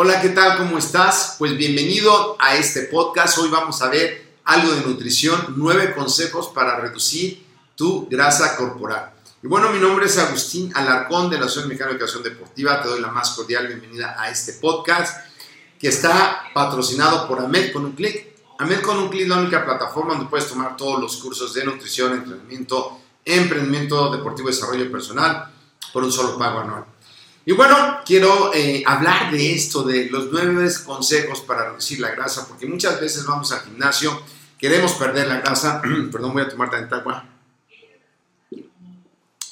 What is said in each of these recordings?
Hola, ¿qué tal? ¿Cómo estás? Pues bienvenido a este podcast. Hoy vamos a ver algo de nutrición, nueve consejos para reducir tu grasa corporal. Y bueno, mi nombre es Agustín Alarcón de la Asociación Mexicana de Educación Deportiva. Te doy la más cordial bienvenida a este podcast que está patrocinado por AMED con un clic. AMED con un clic es la única plataforma donde puedes tomar todos los cursos de nutrición, entrenamiento, emprendimiento deportivo desarrollo personal por un solo pago anual. Y bueno, quiero eh, hablar de esto, de los nueve consejos para reducir la grasa, porque muchas veces vamos al gimnasio, queremos perder la grasa, perdón, voy a tomar tanta agua.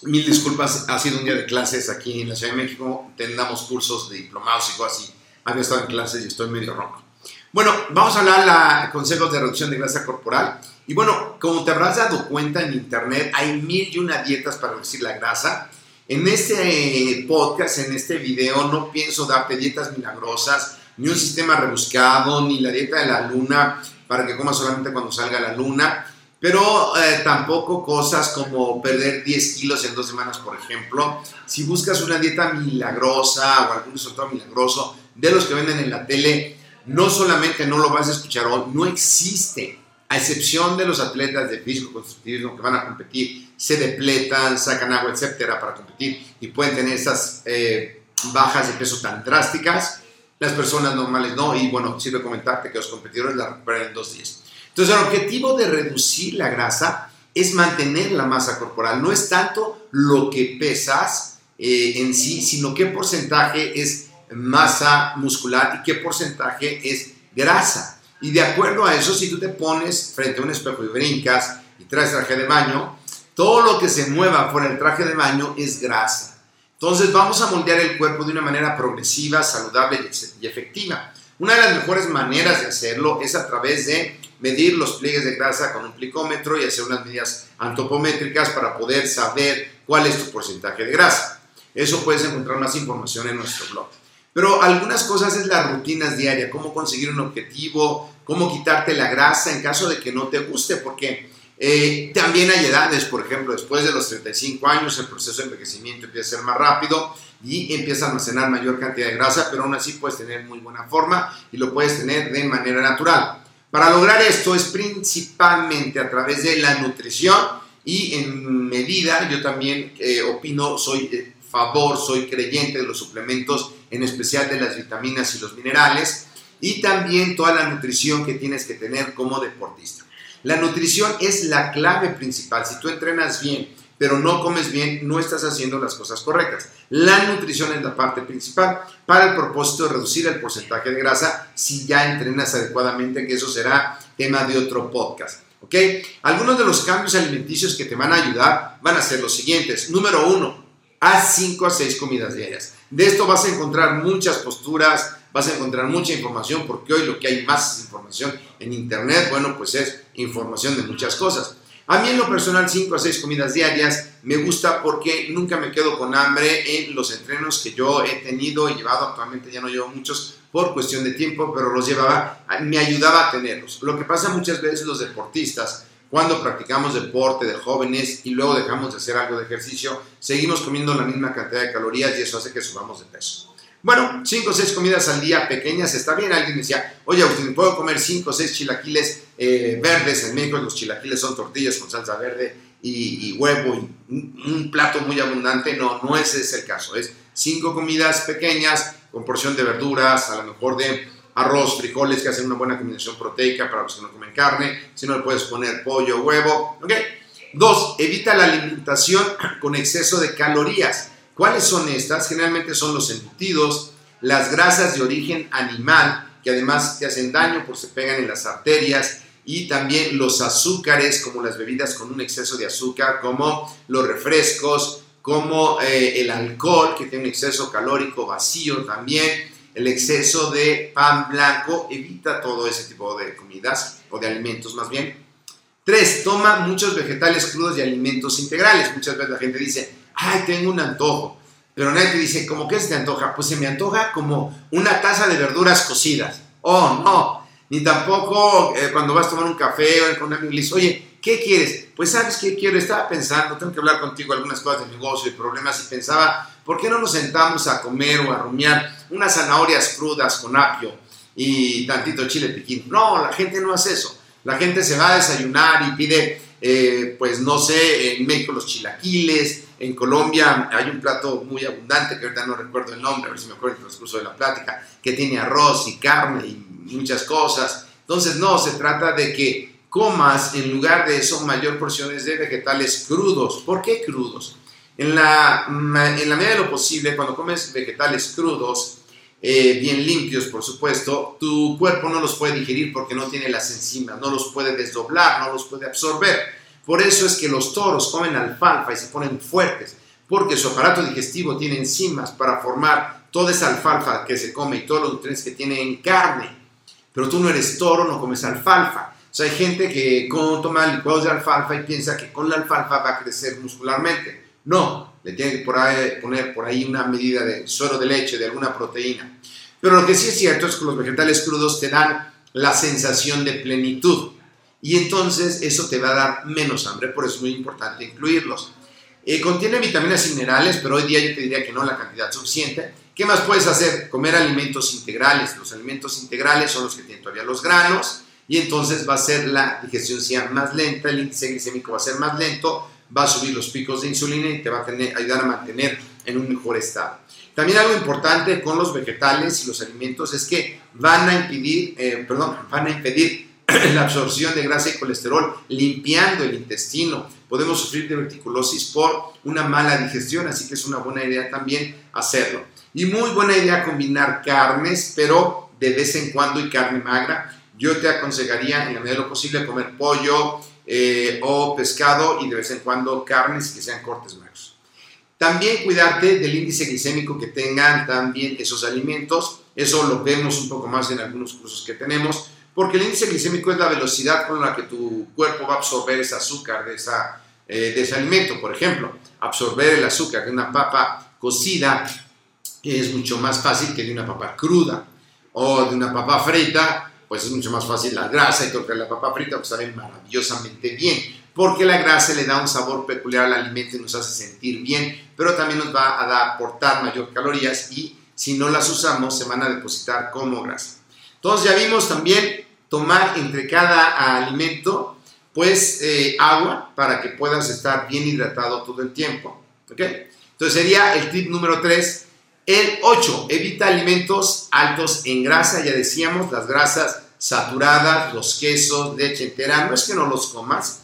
Mil disculpas, ha sido un día de clases aquí en la Ciudad de México, tendamos cursos de diplomados y cosas así. Había estado en clases y estoy medio ronco. Bueno, vamos a hablar de consejos de reducción de grasa corporal. Y bueno, como te habrás dado cuenta en internet, hay mil y una dietas para reducir la grasa. En este podcast, en este video, no pienso darte dietas milagrosas, ni un sistema rebuscado, ni la dieta de la luna para que comas solamente cuando salga la luna, pero eh, tampoco cosas como perder 10 kilos en dos semanas, por ejemplo. Si buscas una dieta milagrosa o algún resultado milagroso de los que venden en la tele, no solamente no lo vas a escuchar hoy, no existe a excepción de los atletas de físico constructivismo que van a competir, se depletan, sacan agua, etcétera, para competir y pueden tener esas eh, bajas de peso tan drásticas, las personas normales no. Y bueno, sirve comentarte que los competidores la recuperan en dos días. Entonces, el objetivo de reducir la grasa es mantener la masa corporal. No es tanto lo que pesas eh, en sí, sino qué porcentaje es masa muscular y qué porcentaje es grasa. Y de acuerdo a eso, si tú te pones frente a un espejo y brincas y traes traje de baño, todo lo que se mueva por el traje de baño es grasa. Entonces vamos a moldear el cuerpo de una manera progresiva, saludable y efectiva. Una de las mejores maneras de hacerlo es a través de medir los pliegues de grasa con un plicómetro y hacer unas medidas antropométricas para poder saber cuál es tu porcentaje de grasa. Eso puedes encontrar más información en nuestro blog. Pero algunas cosas es las rutinas diarias, cómo conseguir un objetivo, cómo quitarte la grasa en caso de que no te guste, porque eh, también hay edades, por ejemplo, después de los 35 años el proceso de envejecimiento empieza a ser más rápido y empieza a almacenar mayor cantidad de grasa, pero aún así puedes tener muy buena forma y lo puedes tener de manera natural. Para lograr esto es principalmente a través de la nutrición y en medida, yo también eh, opino, soy de favor, soy creyente de los suplementos en especial de las vitaminas y los minerales, y también toda la nutrición que tienes que tener como deportista. La nutrición es la clave principal. Si tú entrenas bien, pero no comes bien, no estás haciendo las cosas correctas. La nutrición es la parte principal para el propósito de reducir el porcentaje de grasa si ya entrenas adecuadamente, que eso será tema de otro podcast. ¿Ok? Algunos de los cambios alimenticios que te van a ayudar van a ser los siguientes. Número uno, haz 5 a 6 comidas diarias. De esto vas a encontrar muchas posturas, vas a encontrar mucha información porque hoy lo que hay más información en internet, bueno, pues es información de muchas cosas. A mí en lo personal 5 a 6 comidas diarias me gusta porque nunca me quedo con hambre en los entrenos que yo he tenido y llevado, actualmente ya no llevo muchos por cuestión de tiempo, pero los llevaba, me ayudaba a tenerlos. Lo que pasa muchas veces los deportistas, cuando practicamos deporte de jóvenes y luego dejamos de hacer algo de ejercicio, seguimos comiendo la misma cantidad de calorías y eso hace que subamos de peso. Bueno, 5 o 6 comidas al día pequeñas está bien. Alguien me decía, oye Agustín, ¿puedo comer 5 o 6 chilaquiles eh, verdes? En México los chilaquiles son tortillas con salsa verde y, huevo y un, un, plato muy abundante. No, no ese es el caso. Es 5 comidas pequeñas con porción de verduras, a lo mejor de arroz, frijoles que hacen una buena combinación proteica para los que no comen carne. Si no le puedes poner pollo, huevo. Dos, evita la alimentación con exceso de calorías. ¿Cuáles son estas? Generalmente son los embutidos, las grasas de origen animal, que además te hacen daño porque se pegan en las arterias, y también los azúcares, como las bebidas con un exceso de azúcar, como los refrescos, como eh, el alcohol, que tiene un exceso calórico vacío también, el exceso de pan blanco, evita todo ese tipo de comidas o de alimentos más bien. Tres, toma muchos vegetales crudos y alimentos integrales. Muchas veces la gente dice, ay, tengo un antojo. Pero nadie te dice, ¿cómo que se te antoja? Pues se me antoja como una taza de verduras cocidas. Oh, no. Ni tampoco eh, cuando vas a tomar un café o con un amigo le dices, oye, ¿qué quieres? Pues sabes qué quiero, estaba pensando, tengo que hablar contigo algunas cosas de negocio y problemas y pensaba, ¿por qué no nos sentamos a comer o a rumiar unas zanahorias crudas con apio y tantito chile piquín? No, la gente no hace eso. La gente se va a desayunar y pide, eh, pues no sé, en México los chilaquiles, en Colombia hay un plato muy abundante, que ahorita no recuerdo el nombre, a ver si me acuerdo en el transcurso de la plática, que tiene arroz y carne y muchas cosas. Entonces, no, se trata de que comas en lugar de eso mayor porciones de vegetales crudos. ¿Por qué crudos? En la, en la medida de lo posible, cuando comes vegetales crudos, eh, bien limpios, por supuesto, tu cuerpo no los puede digerir porque no tiene las enzimas, no los puede desdoblar, no los puede absorber. Por eso es que los toros comen alfalfa y se ponen fuertes, porque su aparato digestivo tiene enzimas para formar toda esa alfalfa que se come y todos los nutrientes que tiene en carne. Pero tú no eres toro, no comes alfalfa. O sea, hay gente que toma licuados de alfalfa y piensa que con la alfalfa va a crecer muscularmente. No, le tiene que poner por ahí una medida de suero de leche, de alguna proteína. Pero lo que sí es cierto es que los vegetales crudos te dan la sensación de plenitud y entonces eso te va a dar menos hambre, por eso es muy importante incluirlos. Eh, contiene vitaminas y minerales, pero hoy día yo te diría que no la cantidad suficiente. ¿Qué más puedes hacer? Comer alimentos integrales. Los alimentos integrales son los que tienen todavía los granos y entonces va a ser la digestión más lenta, el índice glicémico va a ser más lento, va a subir los picos de insulina y te va a ayudar a mantener en un mejor estado. También algo importante con los vegetales y los alimentos es que van a impedir, eh, perdón, van a impedir la absorción de grasa y colesterol, limpiando el intestino. Podemos sufrir de verticulosis por una mala digestión, así que es una buena idea también hacerlo. Y muy buena idea combinar carnes, pero de vez en cuando y carne magra. Yo te aconsejaría en la medida de lo posible comer pollo eh, o pescado y de vez en cuando carnes que sean cortes magros. También cuidarte del índice glicémico que tengan también esos alimentos. Eso lo vemos un poco más en algunos cursos que tenemos porque el índice glicémico es la velocidad con la que tu cuerpo va a absorber ese azúcar de, esa, eh, de ese alimento. Por ejemplo, absorber el azúcar de una papa cocida es mucho más fácil que de una papa cruda o de una papa frita, pues es mucho más fácil la grasa y tocar la papa frita, pues sabe maravillosamente bien, porque la grasa le da un sabor peculiar al alimento y nos hace sentir bien, pero también nos va a aportar mayor calorías y si no las usamos se van a depositar como grasa. Entonces ya vimos también tomar entre cada alimento, pues eh, agua para que puedas estar bien hidratado todo el tiempo. ¿Ok? Entonces sería el tip número 3. El 8, evita alimentos altos en grasa, ya decíamos, las grasas saturadas, los quesos, leche entera, no es que no los comas,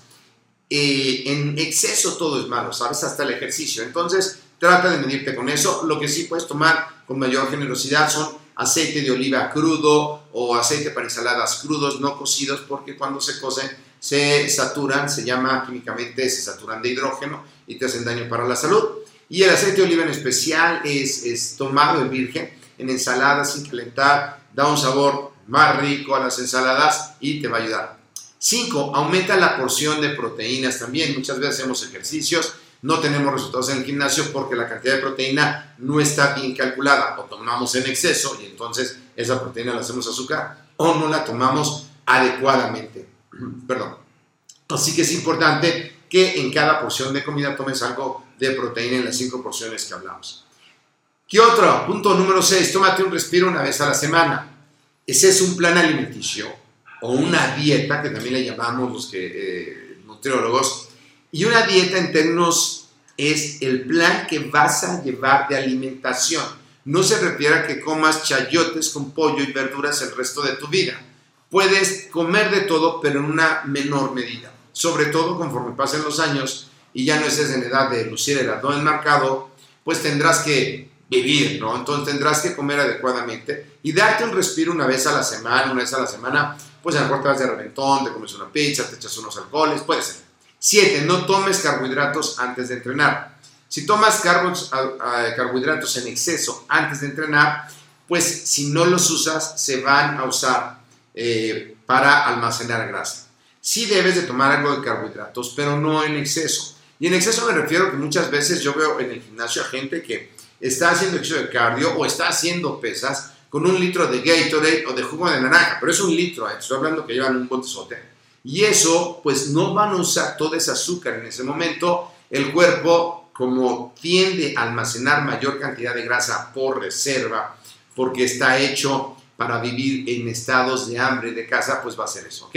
eh, en exceso todo es malo, ¿sabes? Hasta el ejercicio. Entonces, trata de medirte con eso. Lo que sí puedes tomar con mayor generosidad son aceite de oliva crudo o aceite para ensaladas crudos, no cocidos, porque cuando se cocen se saturan, se llama químicamente, se saturan de hidrógeno y te hacen daño para la salud. Y el aceite de oliva en especial es, tomado en virgen, en ensaladas sin calentar, da un sabor más rico a las ensaladas y te va a ayudar. 5. Aumenta la porción de proteínas también. Muchas veces hacemos ejercicios, no tenemos resultados en el gimnasio porque la cantidad de proteína no está bien calculada o tomamos en exceso y entonces esa proteína la hacemos azúcar o no la tomamos adecuadamente. Perdón. Así que es importante que en cada porción de comida tomes algo de proteína en las cinco porciones que hablamos. ¿Qué otro? Punto número 6. Tómate un respiro una vez a la semana. Ese es un plan alimenticio o una dieta, que también le llamamos los que, eh, nutriólogos. Y una dieta en términos es el plan que vas a llevar de alimentación. No se refiere a que comas chayotes con pollo y verduras el resto de tu vida. Puedes comer de todo, pero en una menor medida. Sobre todo conforme pasen los años y ya no estés en edad de lucir el abdomen marcado, pues tendrás que vivir, ¿no? Entonces tendrás que comer adecuadamente y darte un respiro una vez a la semana, una vez a la semana, pues a lo mejor te vas de reventón, te comes una pizza, te echas unos alcoholes, puede ser. 7. No tomes carbohidratos antes de entrenar. Si tomas carbohidratos en exceso antes de entrenar, pues si no los usas, se van a usar eh, para almacenar grasa. Sí debes de tomar algo de carbohidratos, pero no en exceso. Y en exceso me refiero que muchas veces yo veo en el gimnasio a gente que está haciendo ejercicio de cardio o está haciendo pesas con un litro de Gatorade o de jugo de naranja, pero es un litro, eh, estoy hablando que llevan un botezote. Y eso, pues no van a usar todo ese azúcar en ese momento. El cuerpo, como tiende a almacenar mayor cantidad de grasa por reserva, porque está hecho para vivir en estados de hambre de casa, pues va a hacer eso, ¿ok?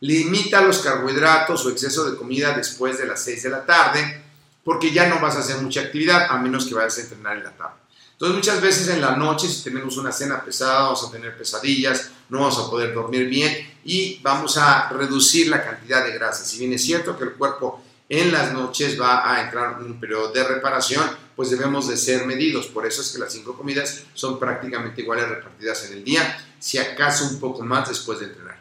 Limita los carbohidratos o exceso de comida después de las 6 de la tarde porque ya no vas a hacer mucha actividad a menos que vayas a entrenar en la tarde. Entonces muchas veces en la noche si tenemos una cena pesada vamos a tener pesadillas, no vamos a poder dormir bien y vamos a reducir la cantidad de grasa. Si bien es cierto que el cuerpo en las noches va a entrar en un periodo de reparación, pues debemos de ser medidos. Por eso es que las cinco comidas son prácticamente iguales repartidas en el día, si acaso un poco más después de entrenar.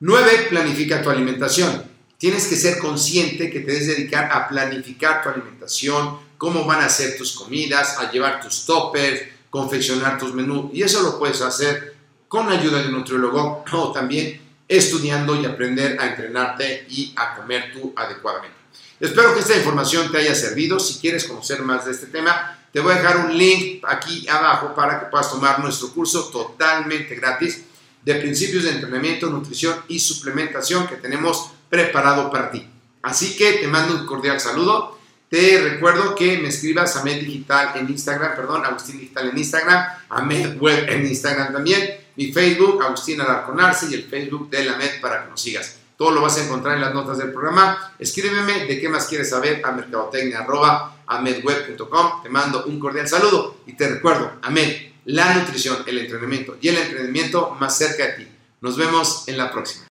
9. Planifica tu alimentación. Tienes que ser consciente que te debes dedicar a planificar tu alimentación, cómo van a ser tus comidas, a llevar tus toppers, confeccionar tus menús. Y eso lo puedes hacer con ayuda de un nutriólogo o también estudiando y aprender a entrenarte y a comer tú adecuadamente. Espero que esta información te haya servido. Si quieres conocer más de este tema, te voy a dejar un link aquí abajo para que puedas tomar nuestro curso totalmente gratis de principios de entrenamiento, nutrición y suplementación que tenemos preparado para ti. Así que te mando un cordial saludo. Te recuerdo que me escribas a Med Digital en Instagram, perdón, Agustín Digital en Instagram, a Med Web en Instagram también, mi Facebook, Agustín Alarconarse y el Facebook de la Med para que nos sigas. Todo lo vas a encontrar en las notas del programa. Escríbeme de qué más quieres saber a mercadotecnia.amedweb.com. Te mando un cordial saludo y te recuerdo, Amed, la nutrición, el entrenamiento y el entrenamiento más cerca de ti. Nos vemos en la próxima.